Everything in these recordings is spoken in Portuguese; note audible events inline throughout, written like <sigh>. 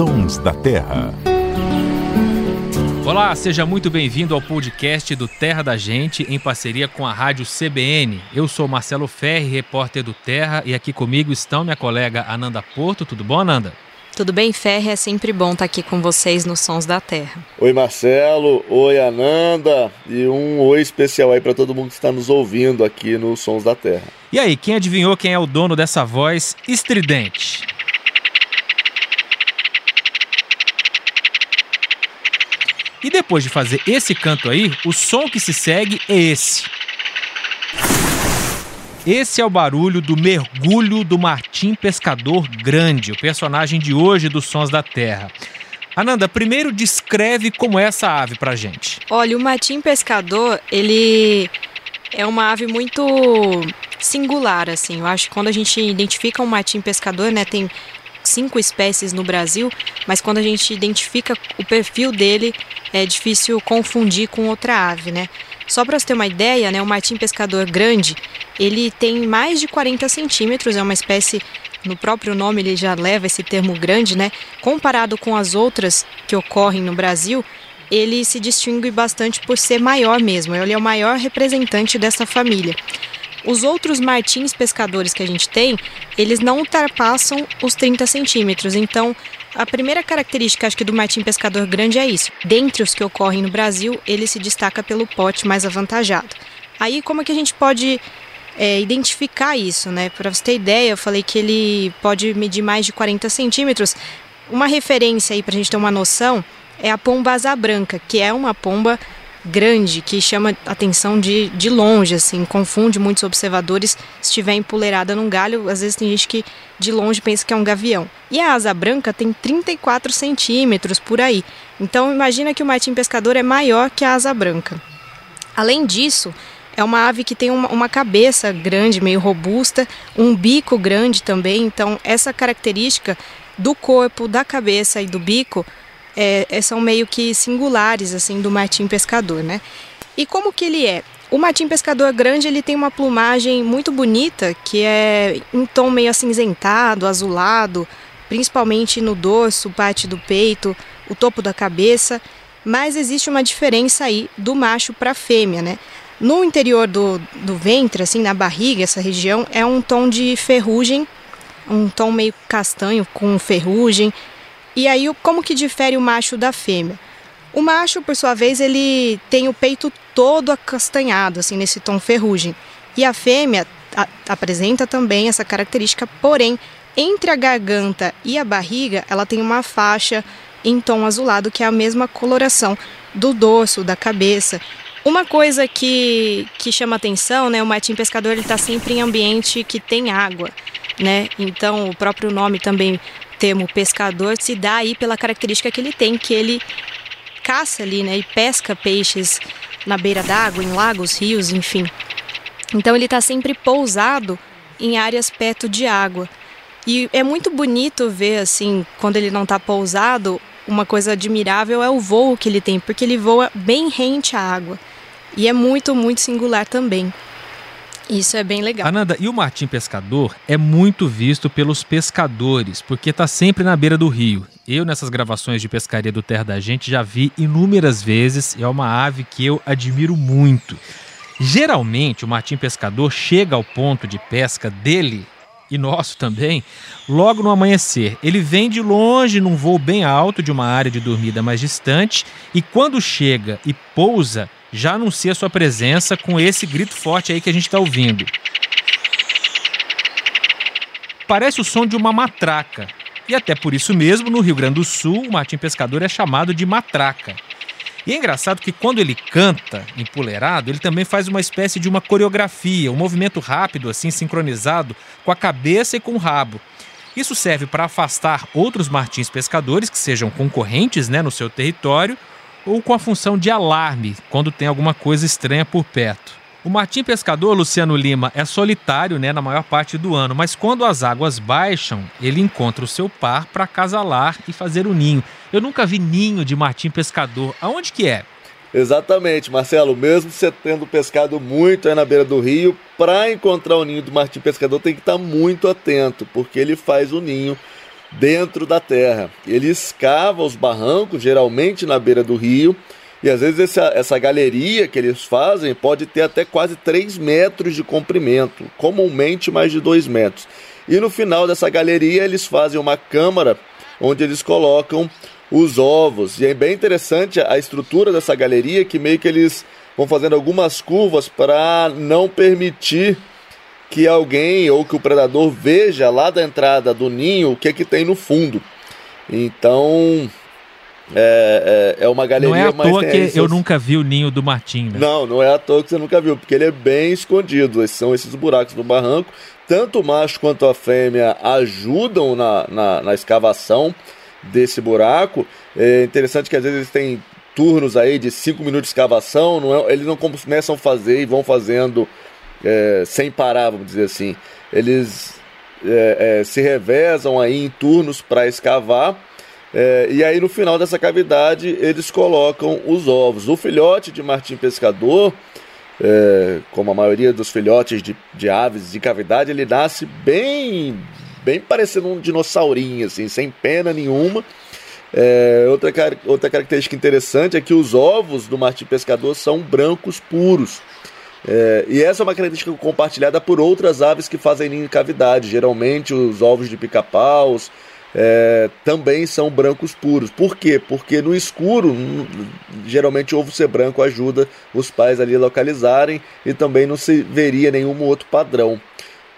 Sons da Terra. Olá, seja muito bem-vindo ao podcast do Terra da Gente, em parceria com a Rádio CBN. Eu sou Marcelo Ferri, repórter do Terra, e aqui comigo estão minha colega Ananda Porto. Tudo bom, Ananda? Tudo bem, Ferre? É sempre bom estar aqui com vocês nos Sons da Terra. Oi, Marcelo. Oi, Ananda. E um oi especial aí para todo mundo que está nos ouvindo aqui nos Sons da Terra. E aí, quem adivinhou quem é o dono dessa voz estridente? E depois de fazer esse canto aí, o som que se segue é esse. Esse é o barulho do mergulho do Martim Pescador Grande, o personagem de hoje dos Sons da Terra. Ananda, primeiro descreve como é essa ave pra gente. Olha, o Martim Pescador, ele é uma ave muito singular, assim. Eu acho que quando a gente identifica um martim pescador, né, tem cinco espécies no Brasil, mas quando a gente identifica o perfil dele, é difícil confundir com outra ave, né? Só para você ter uma ideia, né, o martim pescador grande, ele tem mais de 40 centímetros, é uma espécie, no próprio nome ele já leva esse termo grande, né? Comparado com as outras que ocorrem no Brasil, ele se distingue bastante por ser maior mesmo, ele é o maior representante dessa família. Os outros martins pescadores que a gente tem, eles não ultrapassam os 30 centímetros. Então, a primeira característica, acho que do martim pescador grande é isso. Dentre os que ocorrem no Brasil, ele se destaca pelo pote mais avantajado. Aí, como é que a gente pode é, identificar isso, né? Para você ter ideia, eu falei que ele pode medir mais de 40 centímetros. Uma referência aí para a gente ter uma noção é a pomba asa branca, que é uma pomba grande que chama atenção de, de longe, assim, confunde muitos observadores se estiver empoleirada num galho. Às vezes tem gente que de longe pensa que é um gavião. E a asa branca tem 34 centímetros por aí. Então imagina que o martim pescador é maior que a asa branca. Além disso, é uma ave que tem uma, uma cabeça grande, meio robusta, um bico grande também. Então essa característica do corpo, da cabeça e do bico é, é, são meio que singulares assim do martim pescador, né? E como que ele é? O martim pescador grande ele tem uma plumagem muito bonita, que é em tom meio acinzentado, azulado, principalmente no dorso, parte do peito, o topo da cabeça. Mas existe uma diferença aí do macho para a fêmea, né? No interior do, do ventre, assim, na barriga, essa região, é um tom de ferrugem, um tom meio castanho com ferrugem, e aí, como que difere o macho da fêmea? O macho, por sua vez, ele tem o peito todo acastanhado, assim, nesse tom ferrugem. E a fêmea a, apresenta também essa característica, porém, entre a garganta e a barriga, ela tem uma faixa em tom azulado, que é a mesma coloração do dorso, da cabeça. Uma coisa que, que chama atenção, né, o martim pescador ele está sempre em ambiente que tem água, né? Então o próprio nome também termo pescador se dá aí pela característica que ele tem, que ele caça ali, né, e pesca peixes na beira d'água, em lagos, rios, enfim. Então ele está sempre pousado em áreas perto de água. E é muito bonito ver assim, quando ele não está pousado, uma coisa admirável é o voo que ele tem, porque ele voa bem rente à água. E é muito, muito singular também. Isso é bem legal. Ananda, e o martim pescador é muito visto pelos pescadores, porque está sempre na beira do rio. Eu, nessas gravações de pescaria do Terra da Gente, já vi inúmeras vezes. É uma ave que eu admiro muito. Geralmente, o martim pescador chega ao ponto de pesca dele e nosso também, logo no amanhecer. Ele vem de longe num voo bem alto de uma área de dormida mais distante e quando chega e pousa, já anuncia sua presença com esse grito forte aí que a gente está ouvindo. Parece o som de uma matraca. E até por isso mesmo, no Rio Grande do Sul, o martim pescador é chamado de matraca. E é engraçado que quando ele canta empoleirado, ele também faz uma espécie de uma coreografia, um movimento rápido, assim, sincronizado com a cabeça e com o rabo. Isso serve para afastar outros martins pescadores que sejam concorrentes né, no seu território ou com a função de alarme quando tem alguma coisa estranha por perto. O martim pescador Luciano Lima é solitário, né, na maior parte do ano, mas quando as águas baixam, ele encontra o seu par para acasalar e fazer o ninho. Eu nunca vi ninho de martim pescador. Aonde que é? Exatamente, Marcelo. Mesmo você tendo pescado muito aí na beira do rio, para encontrar o ninho do martim pescador tem que estar tá muito atento, porque ele faz o ninho dentro da terra. Ele escava os barrancos, geralmente na beira do rio, e às vezes essa, essa galeria que eles fazem pode ter até quase 3 metros de comprimento, comumente mais de 2 metros. E no final dessa galeria eles fazem uma câmara onde eles colocam os ovos. E é bem interessante a estrutura dessa galeria que meio que eles vão fazendo algumas curvas para não permitir que alguém ou que o predador veja lá da entrada do ninho o que, é que tem no fundo. Então é, é, é uma galeria Não é à mais toa que essas... eu nunca vi o ninho do Martim, né? Não, não é à toa que você nunca viu, porque ele é bem escondido. Esses são esses buracos do barranco. Tanto o macho quanto a fêmea ajudam na, na, na escavação desse buraco. É interessante que às vezes eles têm turnos aí de 5 minutos de escavação, não é, eles não começam a fazer e vão fazendo é, sem parar, vamos dizer assim. Eles é, é se revezam aí em turnos para escavar. É, e aí no final dessa cavidade eles colocam os ovos. O filhote de martim pescador, é, como a maioria dos filhotes de, de aves de cavidade, ele nasce bem, bem parecendo um dinossaurinho, assim, sem pena nenhuma. É, outra, outra característica interessante é que os ovos do martim pescador são brancos puros. É, e essa é uma característica compartilhada por outras aves que fazem ninho em cavidade. Geralmente os ovos de pica-paus é, também são brancos puros. Por quê? Porque no escuro, geralmente o ovo ser branco ajuda os pais ali a localizarem e também não se veria nenhum outro padrão.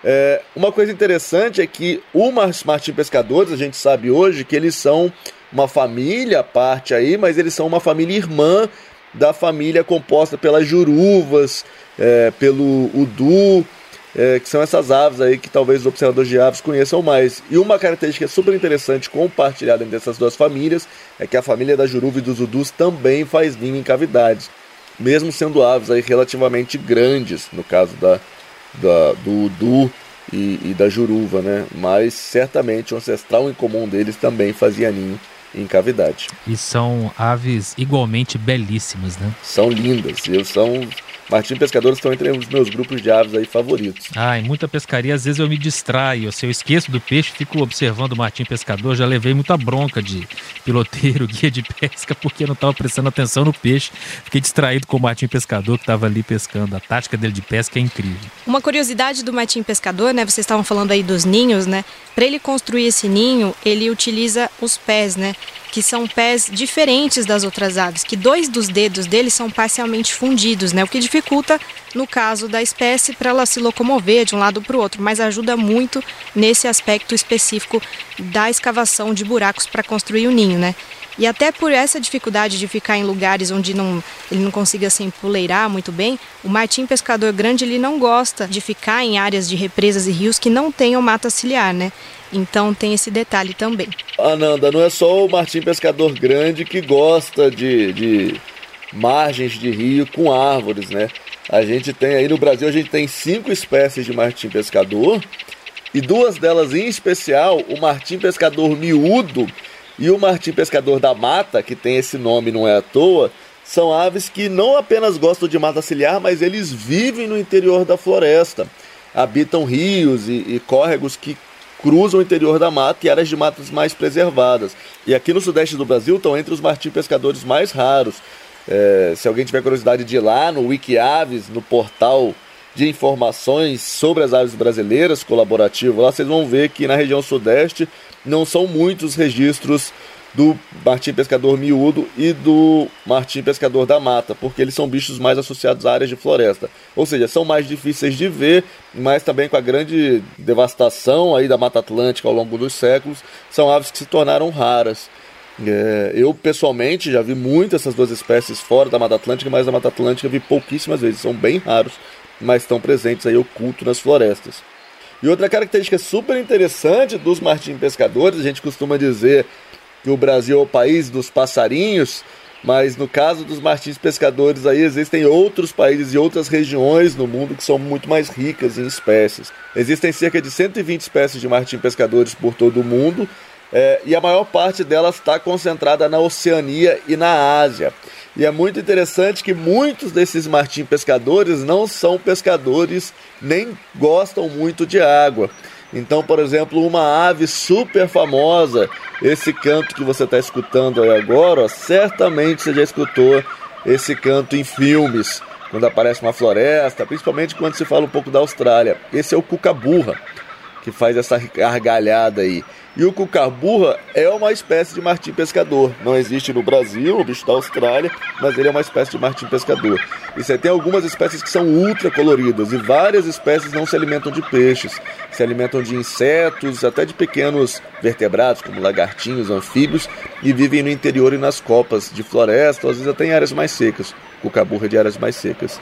É, uma coisa interessante é que o Martim Pescadores, a gente sabe hoje que eles são uma família à parte aí, mas eles são uma família irmã da família composta pelas juruvas, é, pelo udu, é, que são essas aves aí que talvez os observadores de aves conheçam mais. E uma característica super interessante compartilhada entre essas duas famílias é que a família da juruva e dos udus também faz ninho em cavidades, mesmo sendo aves aí relativamente grandes, no caso da, da do udu e, e da juruva, né? Mas certamente o ancestral em comum deles também fazia ninho em cavidade. E são aves igualmente belíssimas, né? São lindas. Eu são Martim Pescadores estão entre os meus grupos de aves aí favoritos. Ah, em muita pescaria, às vezes eu me distraio. Se eu esqueço do peixe, fico observando o Martim Pescador. Já levei muita bronca de piloteiro, <laughs> guia de pesca, porque não estava prestando atenção no peixe. Fiquei distraído com o Martim Pescador que estava ali pescando. A tática dele de pesca é incrível. Uma curiosidade do Martim Pescador, né? Vocês estavam falando aí dos ninhos, né? Para ele construir esse ninho, ele utiliza os pés, né? Que são pés diferentes das outras aves, que dois dos dedos deles são parcialmente fundidos, né? O que dificulta, no caso da espécie, para ela se locomover de um lado para o outro, mas ajuda muito nesse aspecto específico da escavação de buracos para construir o ninho, né? E até por essa dificuldade de ficar em lugares onde não, ele não consiga se empoleirar muito bem, o martim pescador grande ele não gosta de ficar em áreas de represas e rios que não tenham mata ciliar, né? Então tem esse detalhe também. Ananda, não é só o martim pescador grande que gosta de, de margens de rio com árvores, né? A gente tem aí no Brasil, a gente tem cinco espécies de martim pescador e duas delas em especial, o martim pescador miúdo e o martim pescador da mata, que tem esse nome não é à toa, são aves que não apenas gostam de mata ciliar, mas eles vivem no interior da floresta. Habitam rios e, e córregos que cruzam o interior da mata e áreas de matas mais preservadas. E aqui no sudeste do Brasil estão entre os martim pescadores mais raros. É, se alguém tiver curiosidade de ir lá no Wikiaves, no portal de informações sobre as aves brasileiras colaborativo, lá vocês vão ver que na região sudeste não são muitos registros do martim pescador miúdo e do martim pescador da mata, porque eles são bichos mais associados a áreas de floresta. Ou seja, são mais difíceis de ver, mas também com a grande devastação aí da Mata Atlântica ao longo dos séculos, são aves que se tornaram raras. É, eu pessoalmente já vi muitas essas duas espécies fora da Mata Atlântica, mas na Mata Atlântica vi pouquíssimas vezes, são bem raros, mas estão presentes aí oculto nas florestas. E outra característica super interessante dos martim pescadores, a gente costuma dizer que o Brasil é o país dos passarinhos, mas no caso dos martins pescadores aí existem outros países e outras regiões no mundo que são muito mais ricas em espécies. Existem cerca de 120 espécies de martim pescadores por todo o mundo é, e a maior parte delas está concentrada na Oceania e na Ásia. E é muito interessante que muitos desses martim pescadores não são pescadores nem gostam muito de água. Então, por exemplo, uma ave super famosa, esse canto que você está escutando aí agora, ó, certamente você já escutou esse canto em filmes, quando aparece uma floresta, principalmente quando se fala um pouco da Austrália. Esse é o cucaburra, que faz essa gargalhada aí. E o cucaburra é uma espécie de martim pescador. Não existe no Brasil, o bicho da Austrália, mas ele é uma espécie de martim pescador. E você tem algumas espécies que são ultra coloridas e várias espécies não se alimentam de peixes, se alimentam de insetos, até de pequenos vertebrados, como lagartinhos, anfíbios, e vivem no interior e nas copas de floresta, às vezes até em áreas mais secas. Cucaburra de áreas mais secas.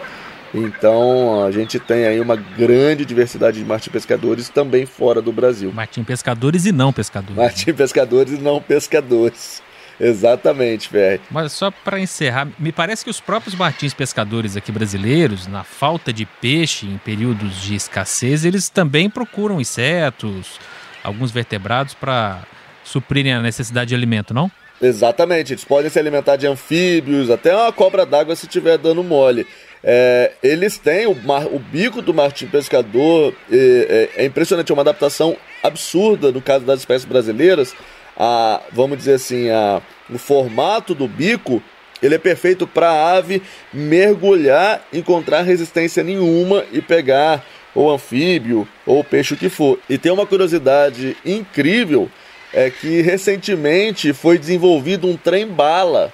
Então a gente tem aí uma grande diversidade de martim pescadores também fora do Brasil. Martim pescadores e não pescadores. Martim pescadores e não pescadores. Exatamente, Ferre. Mas só para encerrar, me parece que os próprios martins pescadores aqui brasileiros, na falta de peixe em períodos de escassez, eles também procuram insetos, alguns vertebrados para suprirem a necessidade de alimento, não? Exatamente, eles podem se alimentar de anfíbios, até uma cobra d'água se estiver dando mole. É, eles têm o, mar, o, bico do martim pescador, é, é, impressionante, é uma adaptação absurda no caso das espécies brasileiras. A, vamos dizer assim, a, o formato do bico ele é perfeito para a ave mergulhar, encontrar resistência nenhuma e pegar ou anfíbio ou peixe o que for. E tem uma curiosidade incrível é que recentemente foi desenvolvido um trem bala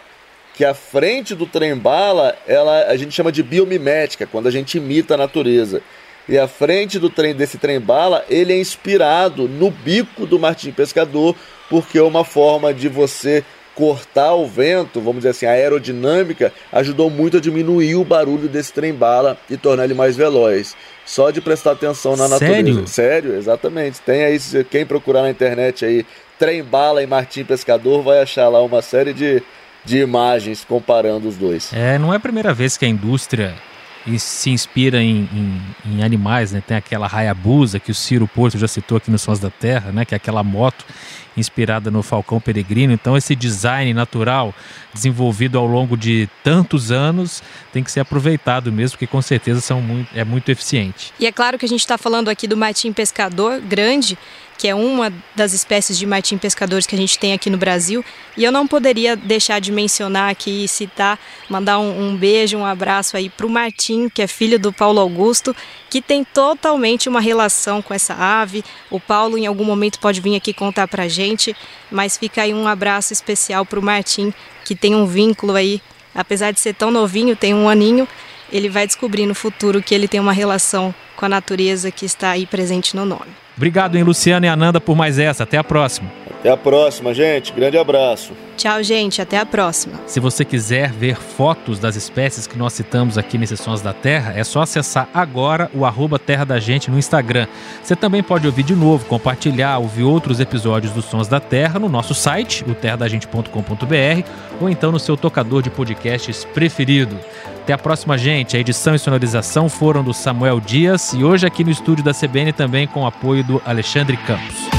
que a frente do trem bala, ela a gente chama de biomimética, quando a gente imita a natureza. E a frente do trem desse trem bala, ele é inspirado no bico do martim pescador, porque é uma forma de você cortar o vento, vamos dizer assim, a aerodinâmica, ajudou muito a diminuir o barulho desse trem bala e tornar ele mais veloz. Só de prestar atenção na Sério? natureza. Sério, exatamente. Tem aí, quem procurar na internet aí, trem bala e martim pescador, vai achar lá uma série de de imagens comparando os dois. É, não é a primeira vez que a indústria se inspira em, em, em, animais, né? Tem aquela Hayabusa que o Ciro Porto já citou aqui nos Sons da Terra, né? Que é aquela moto inspirada no Falcão Peregrino. Então esse design natural desenvolvido ao longo de tantos anos tem que ser aproveitado mesmo, porque com certeza são muito, é muito eficiente. E é claro que a gente está falando aqui do martim pescador grande, que é uma das espécies de martim pescadores que a gente tem aqui no Brasil. E eu não poderia deixar de mencionar aqui citar, mandar um, um beijo, um abraço aí para o Martim, que é filho do Paulo Augusto, que tem totalmente uma relação com essa ave. O Paulo em algum momento pode vir aqui contar para a gente, mas fica aí um abraço especial para o Martim, que tem um vínculo aí, apesar de ser tão novinho, tem um aninho, ele vai descobrir no futuro que ele tem uma relação com a natureza que está aí presente no nome. Obrigado, hein, Luciano e Ananda, por mais essa. Até a próxima. Até a próxima, gente. Grande abraço. Tchau, gente. Até a próxima. Se você quiser ver fotos das espécies que nós citamos aqui nesses Sons da Terra, é só acessar agora o arroba Terra da Gente no Instagram. Você também pode ouvir de novo, compartilhar, ouvir outros episódios dos Sons da Terra no nosso site, o terradagente.com.br, ou então no seu tocador de podcasts preferido. Até a próxima, gente. A edição e sonorização foram do Samuel Dias e hoje aqui no estúdio da CBN também com o apoio do Alexandre Campos.